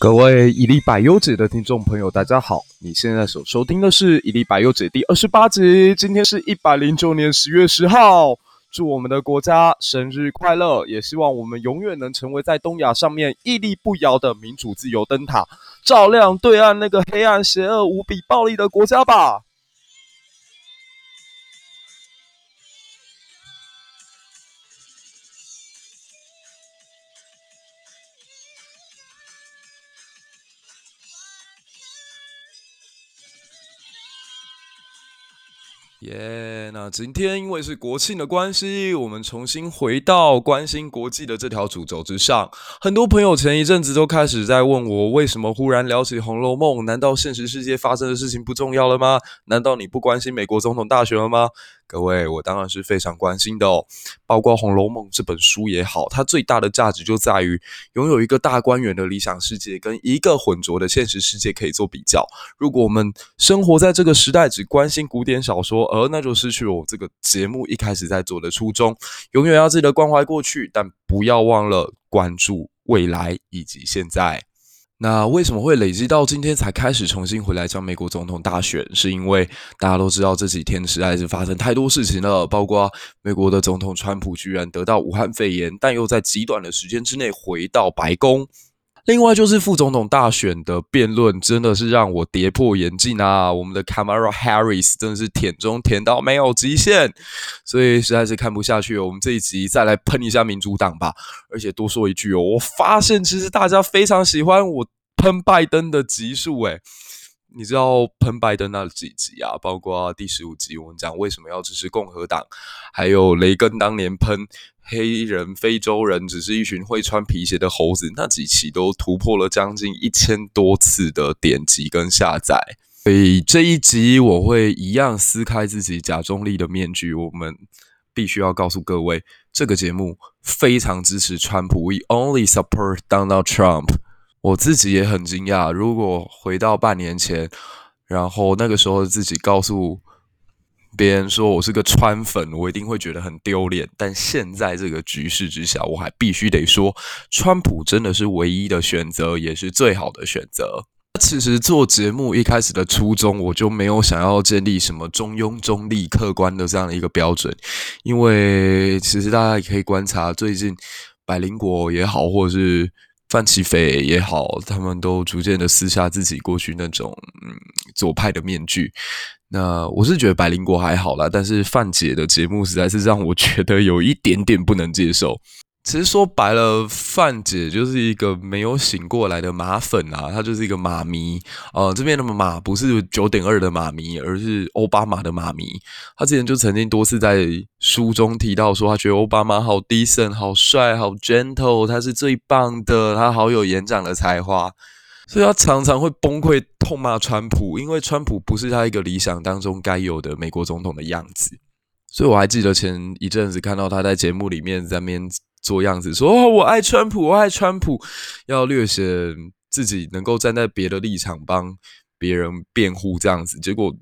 各位一粒百优解的听众朋友，大家好！你现在所收听的是一粒百优解第二十八集。今天是一百零九年十月十号，祝我们的国家生日快乐！也希望我们永远能成为在东亚上面屹立不摇的民主自由灯塔，照亮对岸那个黑暗、邪恶、无比暴力的国家吧！耶！那今天因为是国庆的关系，我们重新回到关心国际的这条主轴之上。很多朋友前一阵子都开始在问我，为什么忽然聊起《红楼梦》？难道现实世界发生的事情不重要了吗？难道你不关心美国总统大选了吗？各位，我当然是非常关心的哦。包括《红楼梦》这本书也好，它最大的价值就在于拥有一个大观园的理想世界，跟一个浑浊的现实世界可以做比较。如果我们生活在这个时代，只关心古典小说，而那就失去了我这个节目一开始在做的初衷。永远要记得关怀过去，但不要忘了关注未来以及现在。那为什么会累积到今天才开始重新回来讲美国总统大选？是因为大家都知道这几天实在是发生太多事情了，包括美国的总统川普居然得到武汉肺炎，但又在极短的时间之内回到白宫。另外就是副总统大选的辩论，真的是让我跌破眼镜啊！我们的 Kamala Harris 真的是舔中舔到没有极限，所以实在是看不下去。我们这一集再来喷一下民主党吧。而且多说一句哦，我发现其实大家非常喜欢我。喷拜登的集数，诶，你知道喷拜登那几集啊？包括第十五集，我们讲为什么要支持共和党，还有雷根当年喷黑人、非洲人只是一群会穿皮鞋的猴子，那几期都突破了将近一千多次的点击跟下载。所以这一集我会一样撕开自己假中立的面具，我们必须要告诉各位，这个节目非常支持川普，We only support Donald Trump。我自己也很惊讶，如果回到半年前，然后那个时候自己告诉别人说我是个川粉，我一定会觉得很丢脸。但现在这个局势之下，我还必须得说，川普真的是唯一的选择，也是最好的选择。其实做节目一开始的初衷，我就没有想要建立什么中庸、中立、客观的这样的一个标准，因为其实大家也可以观察，最近百灵果也好，或者是。范琪斐也好，他们都逐渐的撕下自己过去那种嗯左派的面具。那我是觉得百灵国还好啦，但是范姐的节目实在是让我觉得有一点点不能接受。其实说白了，范姐就是一个没有醒过来的马粉啊，她就是一个马迷。呃，这边的马不是九点二的马迷，而是奥巴马的马迷。她之前就曾经多次在书中提到说，她觉得奥巴马好 decent、好帅、好 gentle，他是最棒的，他好有演讲的才华。所以他常常会崩溃痛骂川普，因为川普不是他一个理想当中该有的美国总统的样子。所以我还记得前一阵子看到他在节目里面在面。做样子说哦，我爱川普，我爱川普，要略显自己能够站在别的立场帮别人辩护这样子，结果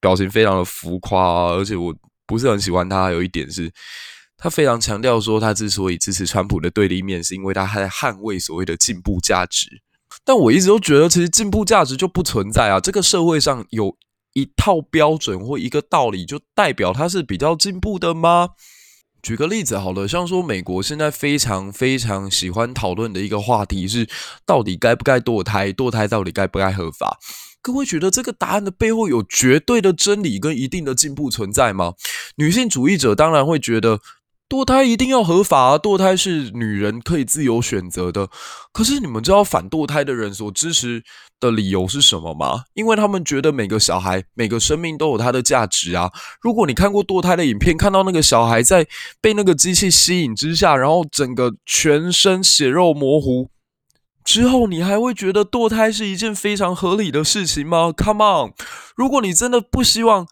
表情非常的浮夸啊，而且我不是很喜欢他。还有一点是，他非常强调说，他之所以支持川普的对立面，是因为他还在捍卫所谓的进步价值。但我一直都觉得，其实进步价值就不存在啊。这个社会上有一套标准或一个道理，就代表他是比较进步的吗？举个例子好了，像说美国现在非常非常喜欢讨论的一个话题是，到底该不该堕胎？堕胎到底该不该合法？各位觉得这个答案的背后有绝对的真理跟一定的进步存在吗？女性主义者当然会觉得。堕胎一定要合法啊！堕胎是女人可以自由选择的。可是你们知道反堕胎的人所支持的理由是什么吗？因为他们觉得每个小孩、每个生命都有它的价值啊！如果你看过堕胎的影片，看到那个小孩在被那个机器吸引之下，然后整个全身血肉模糊之后，你还会觉得堕胎是一件非常合理的事情吗？Come on！如果你真的不希望……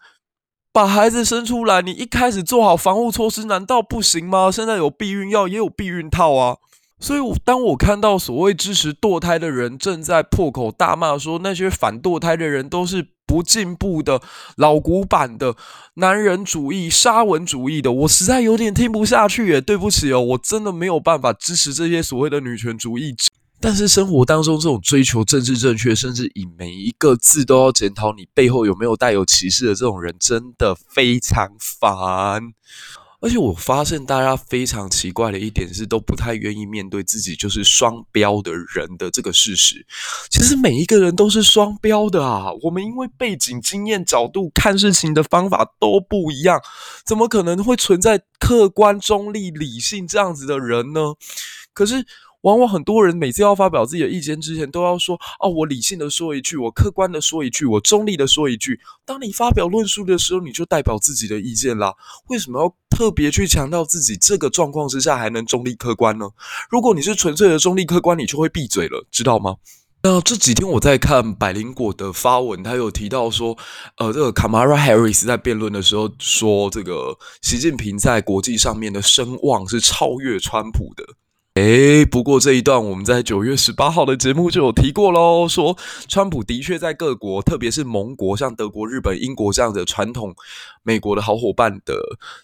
把孩子生出来，你一开始做好防护措施，难道不行吗？现在有避孕药，也有避孕套啊。所以，当我看到所谓支持堕胎的人正在破口大骂说那些反堕胎的人都是不进步的、老古板的、男人主义、沙文主义的，我实在有点听不下去耶。对不起哦，我真的没有办法支持这些所谓的女权主义者。但是生活当中这种追求政治正确，甚至以每一个字都要检讨你背后有没有带有歧视的这种人，真的非常烦。而且我发现大家非常奇怪的一点是，都不太愿意面对自己就是双标的人的这个事实。其实每一个人都是双标的啊！我们因为背景、经验、角度看事情的方法都不一样，怎么可能会存在客观、中立、理性这样子的人呢？可是。往往很多人每次要发表自己的意见之前，都要说：“哦，我理性的说一句，我客观的说一句，我中立的说一句。”当你发表论述的时候，你就代表自己的意见啦。为什么要特别去强调自己这个状况之下还能中立客观呢？如果你是纯粹的中立客观，你就会闭嘴了，知道吗？那这几天我在看百灵果的发文，他有提到说，呃，这个 Kamala Harris 在辩论的时候说，这个习近平在国际上面的声望是超越川普的。诶，不过这一段我们在九月十八号的节目就有提过喽，说川普的确在各国，特别是盟国，像德国、日本、英国这样的传统美国的好伙伴的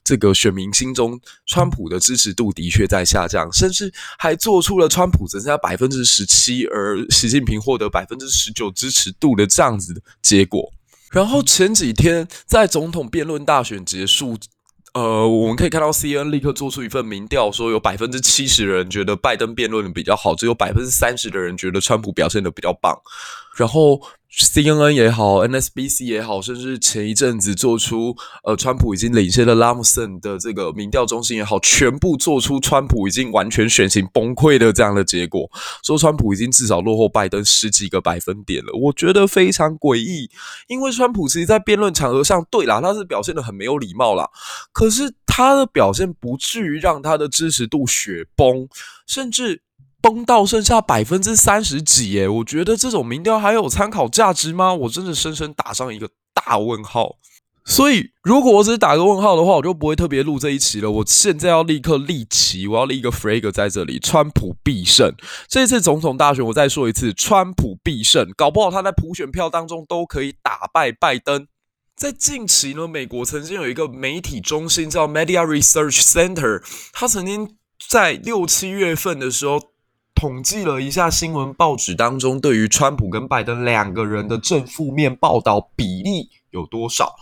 这个选民心中，川普的支持度的确在下降，甚至还做出了川普只剩下百分之十七，而习近平获得百分之十九支持度的这样子的结果。然后前几天在总统辩论大选结束。呃，我们可以看到 C N 立刻做出一份民调，说有百分之七十的人觉得拜登辩论的比较好，只有百分之三十的人觉得川普表现的比较棒。然后 CNN 也好，NSBC 也好，甚至前一阵子做出呃，川普已经领先了拉姆森的这个民调中心也好，全部做出川普已经完全选情崩溃的这样的结果，说川普已经至少落后拜登十几个百分点了。我觉得非常诡异，因为川普其实在辩论场合上，对啦，他是表现得很没有礼貌啦，可是他的表现不至于让他的支持度雪崩，甚至。崩到剩下百分之三十几耶，我觉得这种民调还有参考价值吗？我真的深深打上一个大问号。所以，如果我只是打个问号的话，我就不会特别录这一期了。我现在要立刻立旗，我要立一个 flag 在这里：川普必胜。这次总统大选，我再说一次，川普必胜。搞不好他在普选票当中都可以打败拜登。在近期呢，美国曾经有一个媒体中心叫 Media Research Center，他曾经在六七月份的时候。统计了一下新闻报纸当中对于川普跟拜登两个人的正负面报道比例有多少？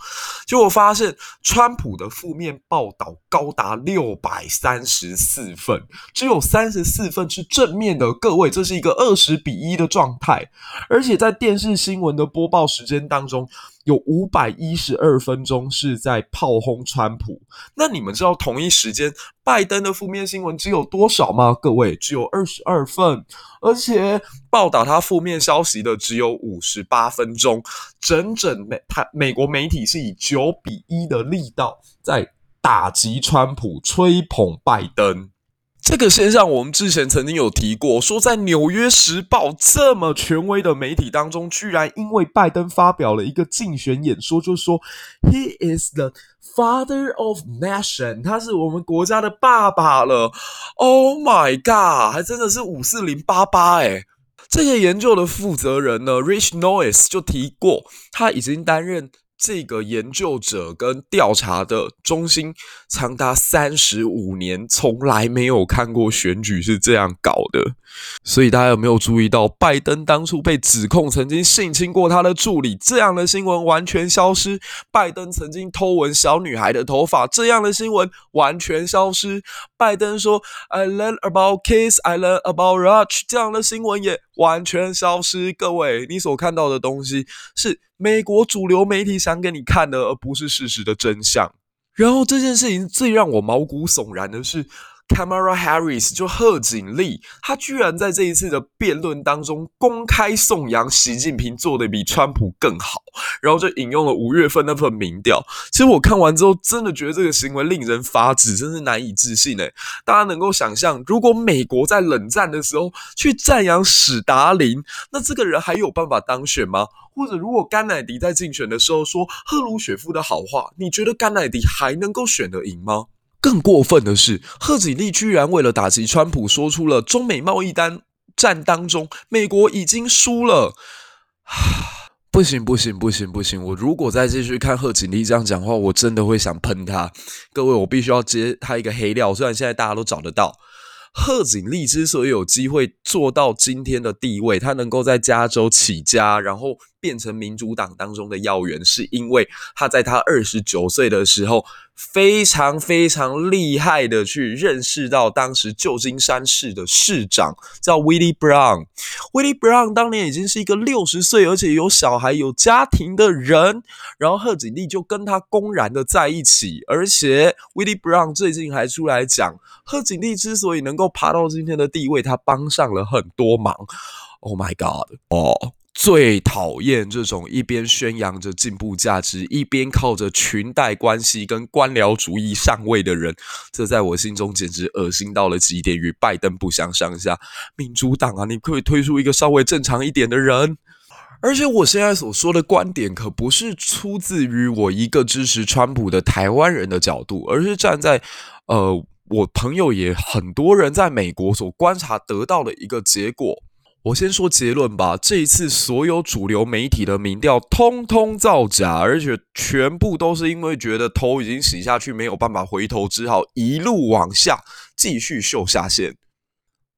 结果发现，川普的负面报道高达六百三十四份，只有三十四份是正面的。各位，这是一个二十比一的状态，而且在电视新闻的播报时间当中。有五百一十二分钟是在炮轰川普，那你们知道同一时间拜登的负面新闻只有多少吗？各位，只有二十二份，而且报道他负面消息的只有五十八分钟，整整美他美国媒体是以九比一的力道在打击川普，吹捧拜登。这个现象我们之前曾经有提过，说在《纽约时报》这么权威的媒体当中，居然因为拜登发表了一个竞选演说，就说 “He is the father of nation”，他是我们国家的爸爸了。Oh my god，还真的是五四零八八诶。这个研究的负责人呢，Rich Noyes 就提过，他已经担任。这个研究者跟调查的中心长达三十五年，从来没有看过选举是这样搞的。所以大家有没有注意到，拜登当初被指控曾经性侵过他的助理，这样的新闻完全消失；拜登曾经偷闻小女孩的头发，这样的新闻完全消失；拜登说 “I learn about kiss, I learn about Raj”，这样的新闻也完全消失。各位，你所看到的东西是美国主流媒体想给你看的，而不是事实的真相。然后这件事情最让我毛骨悚然的是。Camera Harris 就贺锦丽，她居然在这一次的辩论当中公开颂扬习近平做的比川普更好，然后就引用了五月份那份民调。其实我看完之后，真的觉得这个行为令人发指，真是难以置信诶。大家能够想象，如果美国在冷战的时候去赞扬史达林，那这个人还有办法当选吗？或者如果甘乃迪在竞选的时候说赫鲁雪夫的好话，你觉得甘乃迪还能够选得赢吗？更过分的是，贺锦丽居然为了打击川普，说出了中美贸易单战当中，美国已经输了。不行不行不行不行！我如果再继续看贺锦丽这样讲话，我真的会想喷他。各位，我必须要接他一个黑料，虽然现在大家都找得到。贺锦丽之所以有机会做到今天的地位，他能够在加州起家，然后变成民主党当中的要员，是因为他在他二十九岁的时候，非常非常厉害的去认识到当时旧金山市的市长叫 Willie Brown。Willie Brown 当年已经是一个六十岁，而且有小孩、有家庭的人，然后贺锦丽就跟他公然的在一起，而且 Willie Brown 最近还出来讲，贺锦丽之所以能够爬到今天的地位，他帮上了很多忙。Oh my God！哦。最讨厌这种一边宣扬着进步价值，一边靠着裙带关系跟官僚主义上位的人，这在我心中简直恶心到了极点，与拜登不相上下。民主党啊，你可以推出一个稍微正常一点的人。而且我现在所说的观点，可不是出自于我一个支持川普的台湾人的角度，而是站在呃我朋友也很多人在美国所观察得到的一个结果。我先说结论吧，这一次所有主流媒体的民调通通造假，而且全部都是因为觉得头已经洗下去，没有办法回头，只好一路往下继续秀下限。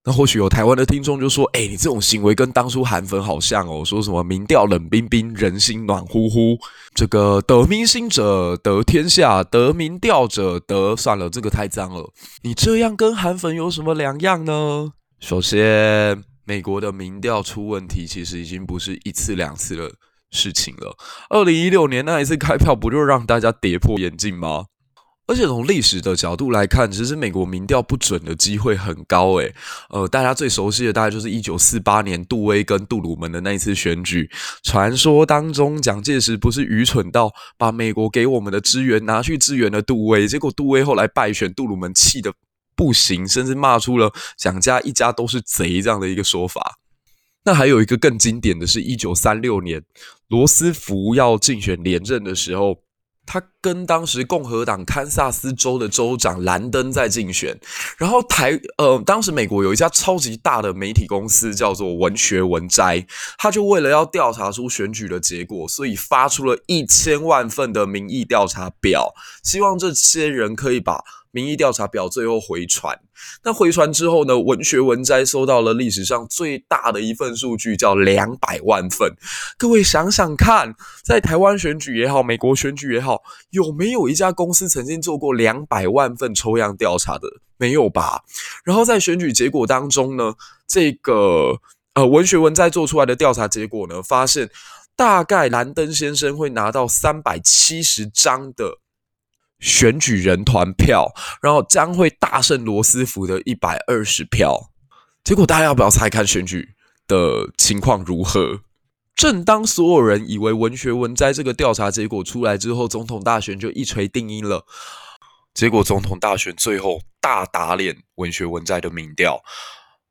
那或许有台湾的听众就说：“哎，你这种行为跟当初韩粉好像哦，说什么民调冷冰冰，人心暖乎乎，这个得民心者得天下，得民调者得……算了，这个太脏了。你这样跟韩粉有什么两样呢？首先。”美国的民调出问题，其实已经不是一次两次的事情了。二零一六年那一次开票，不就让大家跌破眼镜吗？而且从历史的角度来看，其实美国民调不准的机会很高。诶，呃，大家最熟悉的大概就是一九四八年杜威跟杜鲁门的那一次选举。传说当中，蒋介石不是愚蠢到把美国给我们的资源拿去支援了杜威，结果杜威后来败选，杜鲁门气得不行，甚至骂出了蒋家一家都是贼这样的一个说法。那还有一个更经典的是，一九三六年罗斯福要竞选连任的时候，他跟当时共和党堪萨斯州的州长兰登在竞选。然后台呃，当时美国有一家超级大的媒体公司叫做文学文摘，他就为了要调查出选举的结果，所以发出了一千万份的民意调查表，希望这些人可以把。民意调查表最后回传，那回传之后呢？文学文摘收到了历史上最大的一份数据，叫两百万份。各位想想看，在台湾选举也好，美国选举也好，有没有一家公司曾经做过两百万份抽样调查的？没有吧？然后在选举结果当中呢，这个呃文学文摘做出来的调查结果呢，发现大概兰登先生会拿到三百七十张的。选举人团票，然后将会大胜罗斯福的一百二十票。结果大家要不要猜看选举的情况如何？正当所有人以为文学文摘这个调查结果出来之后，总统大选就一锤定音了。结果总统大选最后大打脸文学文摘的民调，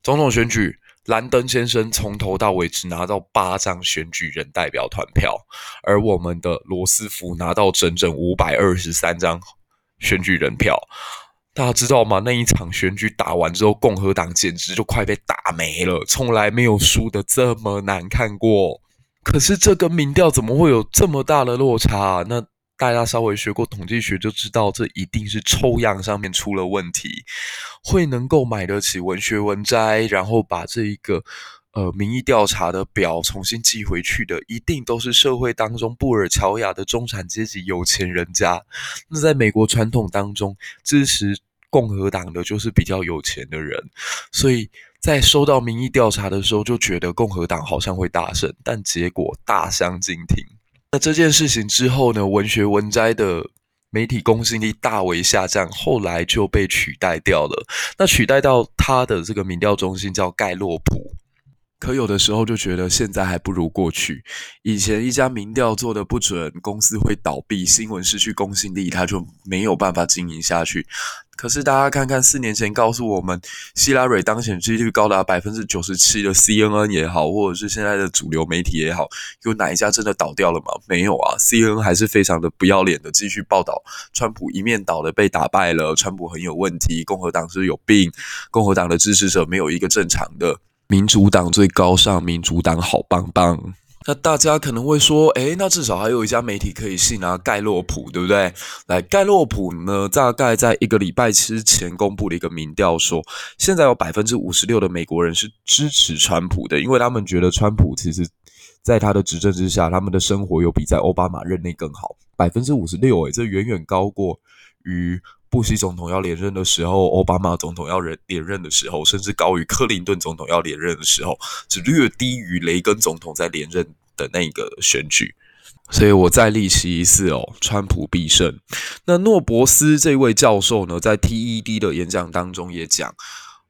总统选举。兰登先生从头到尾只拿到八张选举人代表团票，而我们的罗斯福拿到整整五百二十三张选举人票。大家知道吗？那一场选举打完之后，共和党简直就快被打没了，从来没有输得这么难看过。可是这个民调怎么会有这么大的落差？那？大家稍微学过统计学就知道，这一定是抽样上面出了问题。会能够买得起文学文摘，然后把这一个呃民意调查的表重新寄回去的，一定都是社会当中布尔乔亚的中产阶级有钱人家。那在美国传统当中，支持共和党的就是比较有钱的人，所以在收到民意调查的时候，就觉得共和党好像会大胜，但结果大相径庭。那这件事情之后呢，文学文摘的媒体公信力大为下降，后来就被取代掉了。那取代到他的这个民调中心叫盖洛普。可有的时候就觉得现在还不如过去。以前一家民调做的不准，公司会倒闭，新闻失去公信力，他就没有办法经营下去。可是大家看看，四年前告诉我们希拉蕊当选几率高达百分之九十七的 CNN 也好，或者是现在的主流媒体也好，有哪一家真的倒掉了吗？没有啊，CNN 还是非常的不要脸的继续报道川普一面倒的被打败了，川普很有问题，共和党是有病，共和党的支持者没有一个正常的。民主党最高尚，民主党好棒棒。那大家可能会说，诶，那至少还有一家媒体可以信啊，盖洛普，对不对？来，盖洛普呢，大概在一个礼拜之前公布了一个民调说，说现在有百分之五十六的美国人是支持川普的，因为他们觉得川普其实在他的执政之下，他们的生活有比在奥巴马任内更好。百分之五十六，诶，这远远高过于布希总统要连任的时候，奥巴马总统要连连任的时候，甚至高于克林顿总统要连任的时候，只略低于雷根总统在连任的那个选举。所以我再例其一次哦，川普必胜。那诺博斯这位教授呢，在 TED 的演讲当中也讲，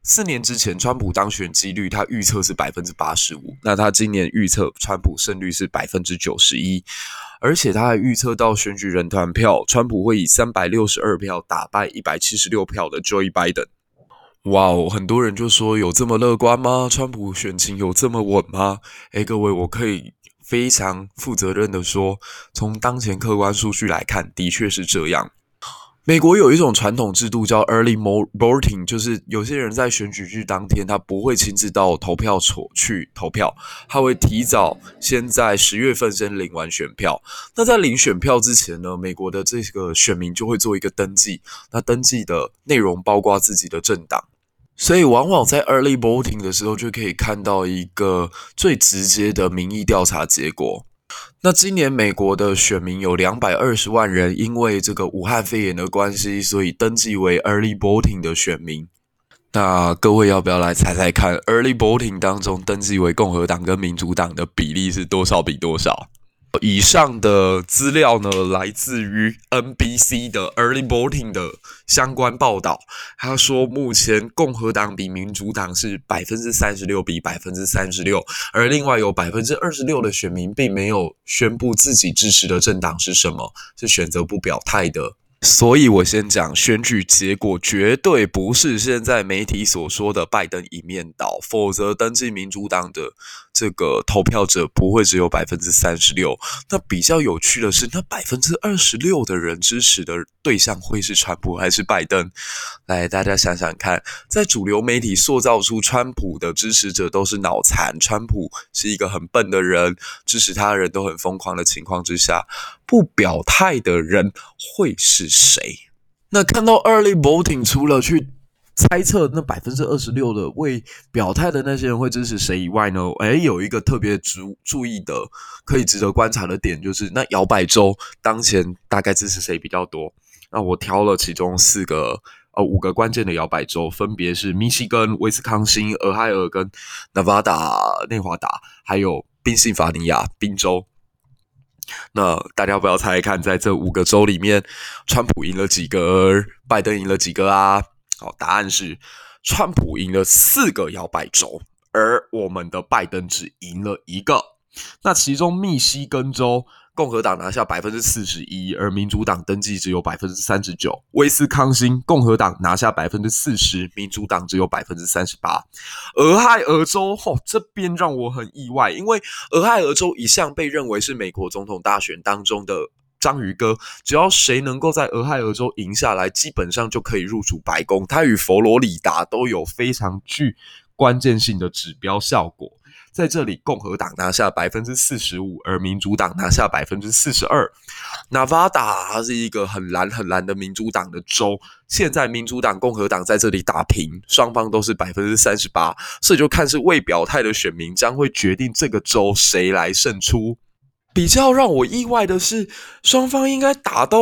四年之前川普当选几率他预测是百分之八十五，那他今年预测川普胜率是百分之九十一。而且他还预测到选举人团票，川普会以三百六十二票打败一百七十六票的 Joe Biden。哇哦，很多人就说有这么乐观吗？川普选情有这么稳吗？诶，各位，我可以非常负责任的说，从当前客观数据来看，的确是这样。美国有一种传统制度叫 early voting，就是有些人在选举日当天，他不会亲自到投票所去投票，他会提早先在十月份先领完选票。那在领选票之前呢，美国的这个选民就会做一个登记，那登记的内容包括自己的政党，所以往往在 early voting 的时候就可以看到一个最直接的民意调查结果。那今年美国的选民有两百二十万人，因为这个武汉肺炎的关系，所以登记为 early voting 的选民。那各位要不要来猜猜看，early voting 当中登记为共和党跟民主党的比例是多少比多少？以上的资料呢，来自于 NBC 的 Early Voting 的相关报道。他说，目前共和党比民主党是百分之三十六比百分之三十六，而另外有百分之二十六的选民并没有宣布自己支持的政党是什么，是选择不表态的。所以我先讲选举结果，绝对不是现在媒体所说的拜登一面倒，否则登记民主党的这个投票者不会只有百分之三十六。那比较有趣的是，那百分之二十六的人支持的对象会是川普还是拜登？来，大家想想看，在主流媒体塑造出川普的支持者都是脑残，川普是一个很笨的人，支持他的人都很疯狂的情况之下。不表态的人会是谁？那看到 early voting，除了去猜测那百分之二十六的未表态的那些人会支持谁以外呢？诶，有一个特别注注意的，可以值得观察的点，就是那摇摆州当前大概支持谁比较多？那我挑了其中四个呃五个关键的摇摆州，分别是密西根、威斯康星、俄亥俄跟 Nevada 内华达，还有宾夕法尼亚宾州。那大家不要猜看，在这五个州里面，川普赢了几个，拜登赢了几个啊？好，答案是川普赢了四个摇摆州，而我们的拜登只赢了一个。那其中密西根州。共和党拿下百分之四十一，而民主党登记只有百分之三十九。威斯康星共和党拿下百分之四十，民主党只有百分之三十八。俄亥俄州，哦，这边让我很意外，因为俄亥俄州一向被认为是美国总统大选当中的章鱼哥，只要谁能够在俄亥俄州赢下来，基本上就可以入主白宫。他与佛罗里达都有非常具关键性的指标效果。在这里，共和党拿下百分之四十五，而民主党拿下百分之四十二。纳瓦达是一个很蓝很蓝的民主党的州，现在民主党、共和党在这里打平，双方都是百分之三十八，所以就看是未表态的选民将会决定这个州谁来胜出。比较让我意外的是，双方应该打到。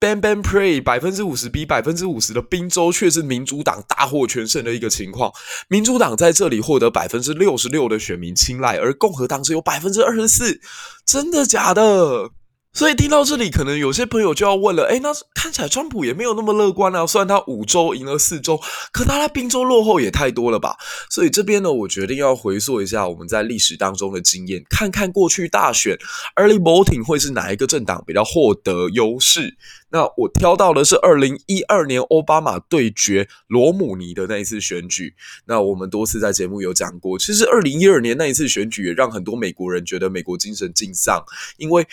ban ban pray，百分之五十比百分之五十的宾州却是民主党大获全胜的一个情况。民主党在这里获得百分之六十六的选民青睐，而共和党只有百分之二十四，真的假的？所以听到这里，可能有些朋友就要问了：哎，那看起来川普也没有那么乐观啊。虽然他五州赢了四周，可他在宾州落后也太多了吧？所以这边呢，我决定要回溯一下我们在历史当中的经验，看看过去大选 early voting 会是哪一个政党比较获得优势。那我挑到的是二零一二年奥巴马对决罗姆尼的那一次选举。那我们多次在节目有讲过，其实二零一二年那一次选举也让很多美国人觉得美国精神尽丧，因为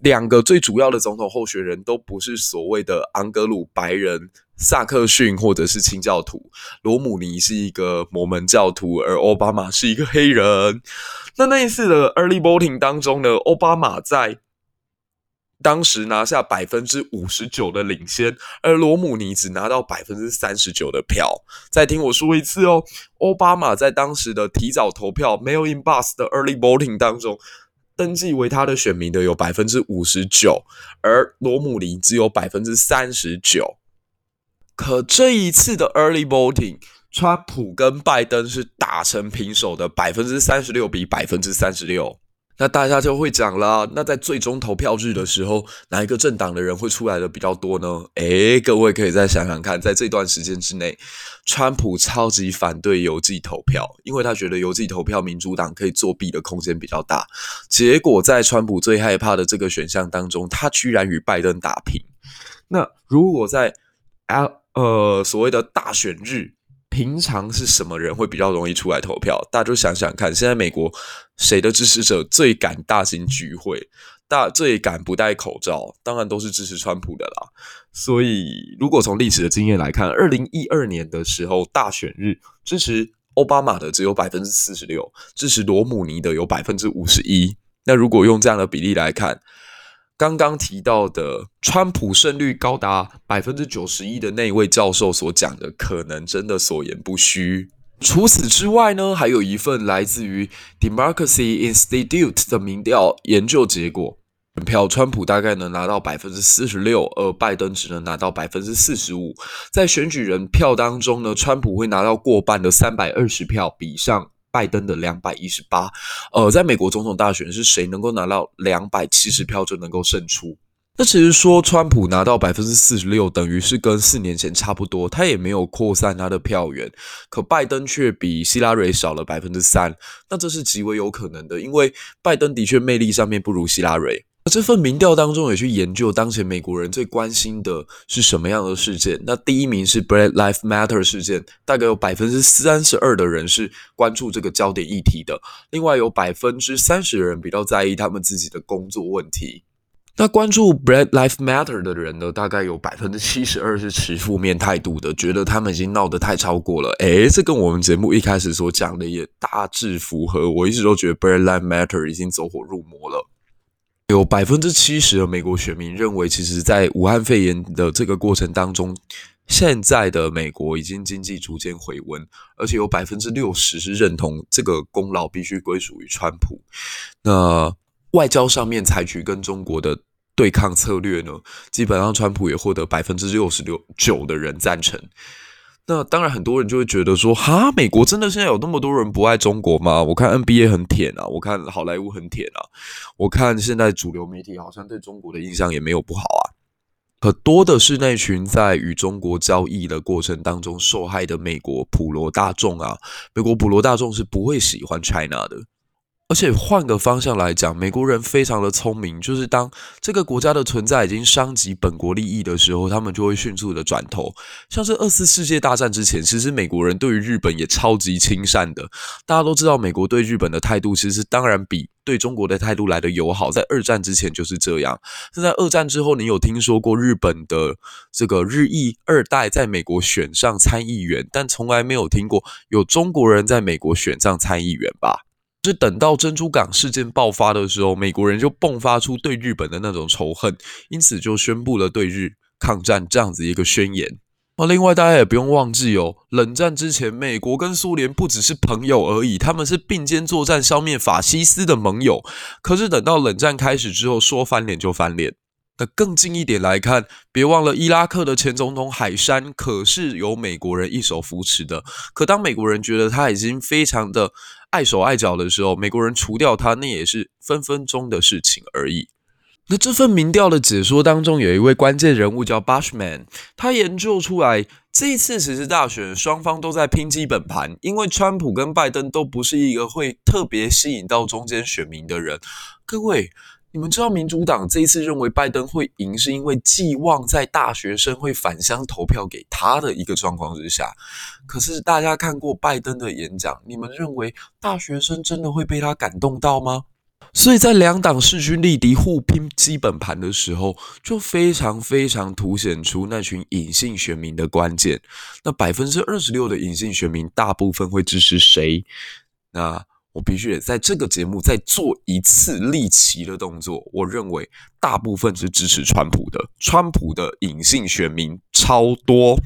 两个最主要的总统候选人都不是所谓的昂格鲁白人。萨克逊或者是清教徒，罗姆尼是一个摩门教徒，而奥巴马是一个黑人。那那一次的 early voting 当中呢，奥巴马在当时拿下百分之五十九的领先，而罗姆尼只拿到百分之三十九的票。再听我说一次哦，奥巴马在当时的提早投票 mail-in bus 的 early voting 当中，登记为他的选民的有百分之五十九，而罗姆尼只有百分之三十九。可这一次的 early voting，川普跟拜登是打成平手的，百分之三十六比百分之三十六。那大家就会讲了，那在最终投票日的时候，哪一个政党的人会出来的比较多呢？诶，各位可以再想想看，在这段时间之内，川普超级反对邮寄投票，因为他觉得邮寄投票民主党可以作弊的空间比较大。结果在川普最害怕的这个选项当中，他居然与拜登打平。那如果在呃，所谓的大选日，平常是什么人会比较容易出来投票？大家就想想看，现在美国谁的支持者最敢大型聚会，大最敢不戴口罩？当然都是支持川普的啦。所以，如果从历史的经验来看，二零一二年的时候大选日，支持奥巴马的只有百分之四十六，支持罗姆尼的有百分之五十一。那如果用这样的比例来看，刚刚提到的川普胜率高达百分之九十一的那位教授所讲的，可能真的所言不虚。除此之外呢，还有一份来自于 Democracy Institute 的民调研究结果，选票川普大概能拿到百分之四十六，而拜登只能拿到百分之四十五。在选举人票当中呢，川普会拿到过半的三百二十票，比上。拜登的两百一十八，呃，在美国总统大选是谁能够拿到两百七十票就能够胜出？那其实说川普拿到百分之四十六，等于是跟四年前差不多，他也没有扩散他的票源。可拜登却比希拉蕊少了百分之三，那这是极为有可能的，因为拜登的确魅力上面不如希拉蕊。这份民调当中也去研究当前美国人最关心的是什么样的事件。那第一名是 Black Lives Matter 事件，大概有百分之三十二的人是关注这个焦点议题的。另外有百分之三十的人比较在意他们自己的工作问题。那关注 Black Lives Matter 的人呢，大概有百分之七十二是持负面态度的，觉得他们已经闹得太超过了。诶，这跟我们节目一开始所讲的也大致符合。我一直都觉得 Black Lives Matter 已经走火入魔了。有百分之七十的美国选民认为，其实，在武汉肺炎的这个过程当中，现在的美国已经经济逐渐回温，而且有百分之六十是认同这个功劳必须归属于川普。那外交上面采取跟中国的对抗策略呢，基本上川普也获得百分之六十六九的人赞成。那当然，很多人就会觉得说，哈，美国真的现在有那么多人不爱中国吗？我看 NBA 很舔啊，我看好莱坞很舔啊，我看现在主流媒体好像对中国的印象也没有不好啊。可多的是那群在与中国交易的过程当中受害的美国普罗大众啊，美国普罗大众是不会喜欢 China 的。而且换个方向来讲，美国人非常的聪明，就是当这个国家的存在已经伤及本国利益的时候，他们就会迅速的转头。像是二次世界大战之前，其实美国人对于日本也超级亲善的。大家都知道，美国对日本的态度其实当然比对中国的态度来得友好。在二战之前就是这样。那在二战之后，你有听说过日本的这个日裔二代在美国选上参议员，但从来没有听过有中国人在美国选上参议员吧？是等到珍珠港事件爆发的时候，美国人就迸发出对日本的那种仇恨，因此就宣布了对日抗战这样子一个宣言。那另外大家也不用忘记哦，冷战之前，美国跟苏联不只是朋友而已，他们是并肩作战消灭法西斯的盟友。可是等到冷战开始之后，说翻脸就翻脸。那更近一点来看，别忘了伊拉克的前总统海珊可是由美国人一手扶持的。可当美国人觉得他已经非常的碍手碍脚的时候，美国人除掉他，那也是分分钟的事情而已。那这份民调的解说当中，有一位关键人物叫 Bushman，他研究出来，这一次其实大选双方都在拼基本盘，因为川普跟拜登都不是一个会特别吸引到中间选民的人。各位。你们知道民主党这一次认为拜登会赢，是因为寄望在大学生会返乡投票给他的一个状况之下。可是大家看过拜登的演讲，你们认为大学生真的会被他感动到吗？所以在两党势均力敌、互拼基本盘的时候，就非常非常凸显出那群隐性选民的关键。那百分之二十六的隐性选民，大部分会支持谁？那我必须得在这个节目再做一次立旗的动作。我认为大部分是支持川普的，川普的隐性选民超多。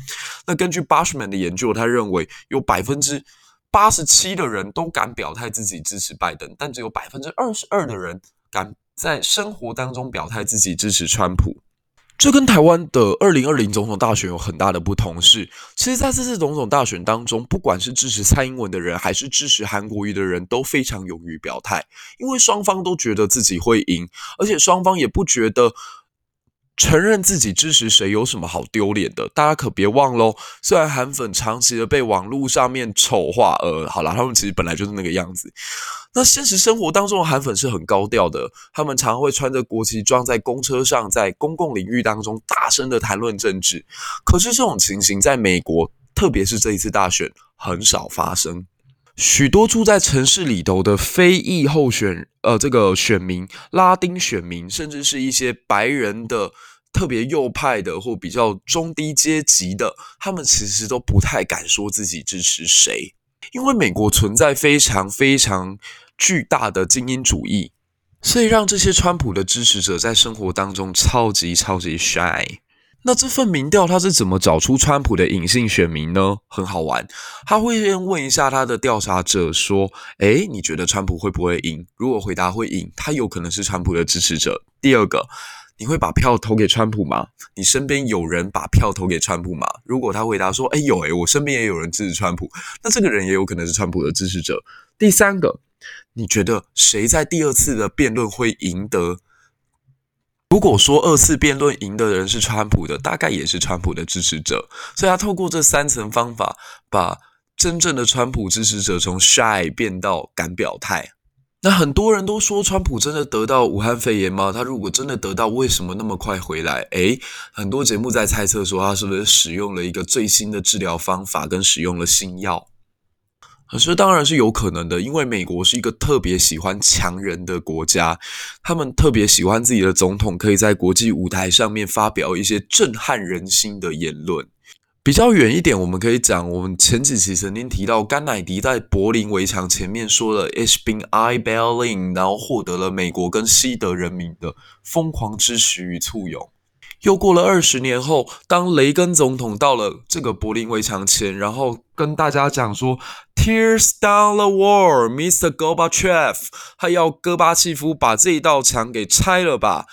那根据 Bushman 的研究，他认为有百分之八十七的人都敢表态自己支持拜登，但只有百分之二十二的人敢在生活当中表态自己支持川普。这跟台湾的二零二零总统大选有很大的不同是，其实在这次总统大选当中，不管是支持蔡英文的人，还是支持韩国瑜的人，都非常勇于表态，因为双方都觉得自己会赢，而且双方也不觉得。承认自己支持谁有什么好丢脸的？大家可别忘喽。虽然韩粉长期的被网络上面丑化，呃，好啦，他们其实本来就是那个样子。那现实生活当中的韩粉是很高调的，他们常会穿着国旗装在公车上，在公共领域当中大声的谈论政治。可是这种情形在美国，特别是这一次大选，很少发生。许多住在城市里头的非裔候选，呃，这个选民、拉丁选民，甚至是一些白人的特别右派的或比较中低阶级的，他们其实都不太敢说自己支持谁，因为美国存在非常非常巨大的精英主义，所以让这些川普的支持者在生活当中超级超级 shy。那这份民调他是怎么找出川普的隐性选民呢？很好玩，他会先问一下他的调查者说：“诶，你觉得川普会不会赢？如果回答会赢，他有可能是川普的支持者。第二个，你会把票投给川普吗？你身边有人把票投给川普吗？如果他回答说：诶，有诶，我身边也有人支持川普，那这个人也有可能是川普的支持者。第三个，你觉得谁在第二次的辩论会赢得？”如果说二次辩论赢的人是川普的，大概也是川普的支持者。所以他透过这三层方法，把真正的川普支持者从 shy 变到敢表态。那很多人都说，川普真的得到武汉肺炎吗？他如果真的得到，为什么那么快回来？诶，很多节目在猜测说，他是不是使用了一个最新的治疗方法，跟使用了新药？可是当然是有可能的，因为美国是一个特别喜欢强人的国家，他们特别喜欢自己的总统可以在国际舞台上面发表一些震撼人心的言论。比较远一点，我们可以讲，我们前几期曾经提到甘乃迪在柏林围墙前面说了 “Ich bin I Berlin”，然后获得了美国跟西德人民的疯狂支持与簇拥。又过了二十年后，当雷根总统到了这个柏林围墙前，然后跟大家讲说 “Tears down the wall, Mr. Gorbachev”，他要戈巴契夫把这一道墙给拆了吧。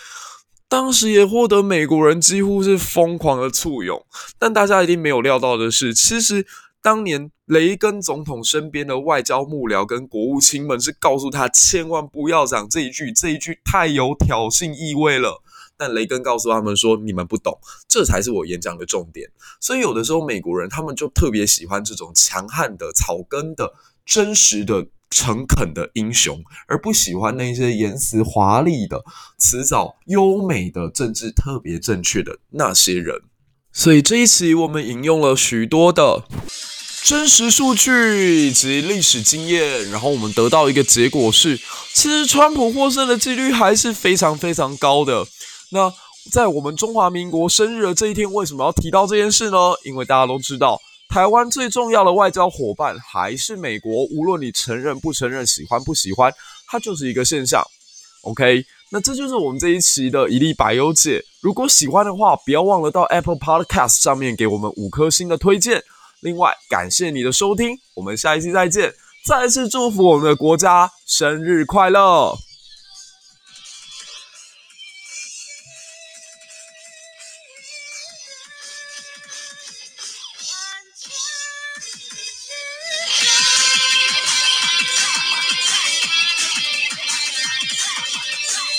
当时也获得美国人几乎是疯狂的簇拥。但大家一定没有料到的是，其实当年雷根总统身边的外交幕僚跟国务卿们是告诉他，千万不要讲这一句，这一句太有挑衅意味了。但雷根告诉他们说：“你们不懂，这才是我演讲的重点。”所以有的时候美国人他们就特别喜欢这种强悍的、草根的、真实的、诚恳的英雄，而不喜欢那些言辞华丽的、辞藻优美的、政治特别正确的那些人。所以这一期我们引用了许多的真实数据以及历史经验，然后我们得到一个结果是：其实川普获胜的几率还是非常非常高的。那在我们中华民国生日的这一天，为什么要提到这件事呢？因为大家都知道，台湾最重要的外交伙伴还是美国，无论你承认不承认、喜欢不喜欢，它就是一个现象。OK，那这就是我们这一期的一粒百忧解。如果喜欢的话，不要忘了到 Apple Podcast 上面给我们五颗星的推荐。另外，感谢你的收听，我们下一期再见。再次祝福我们的国家生日快乐！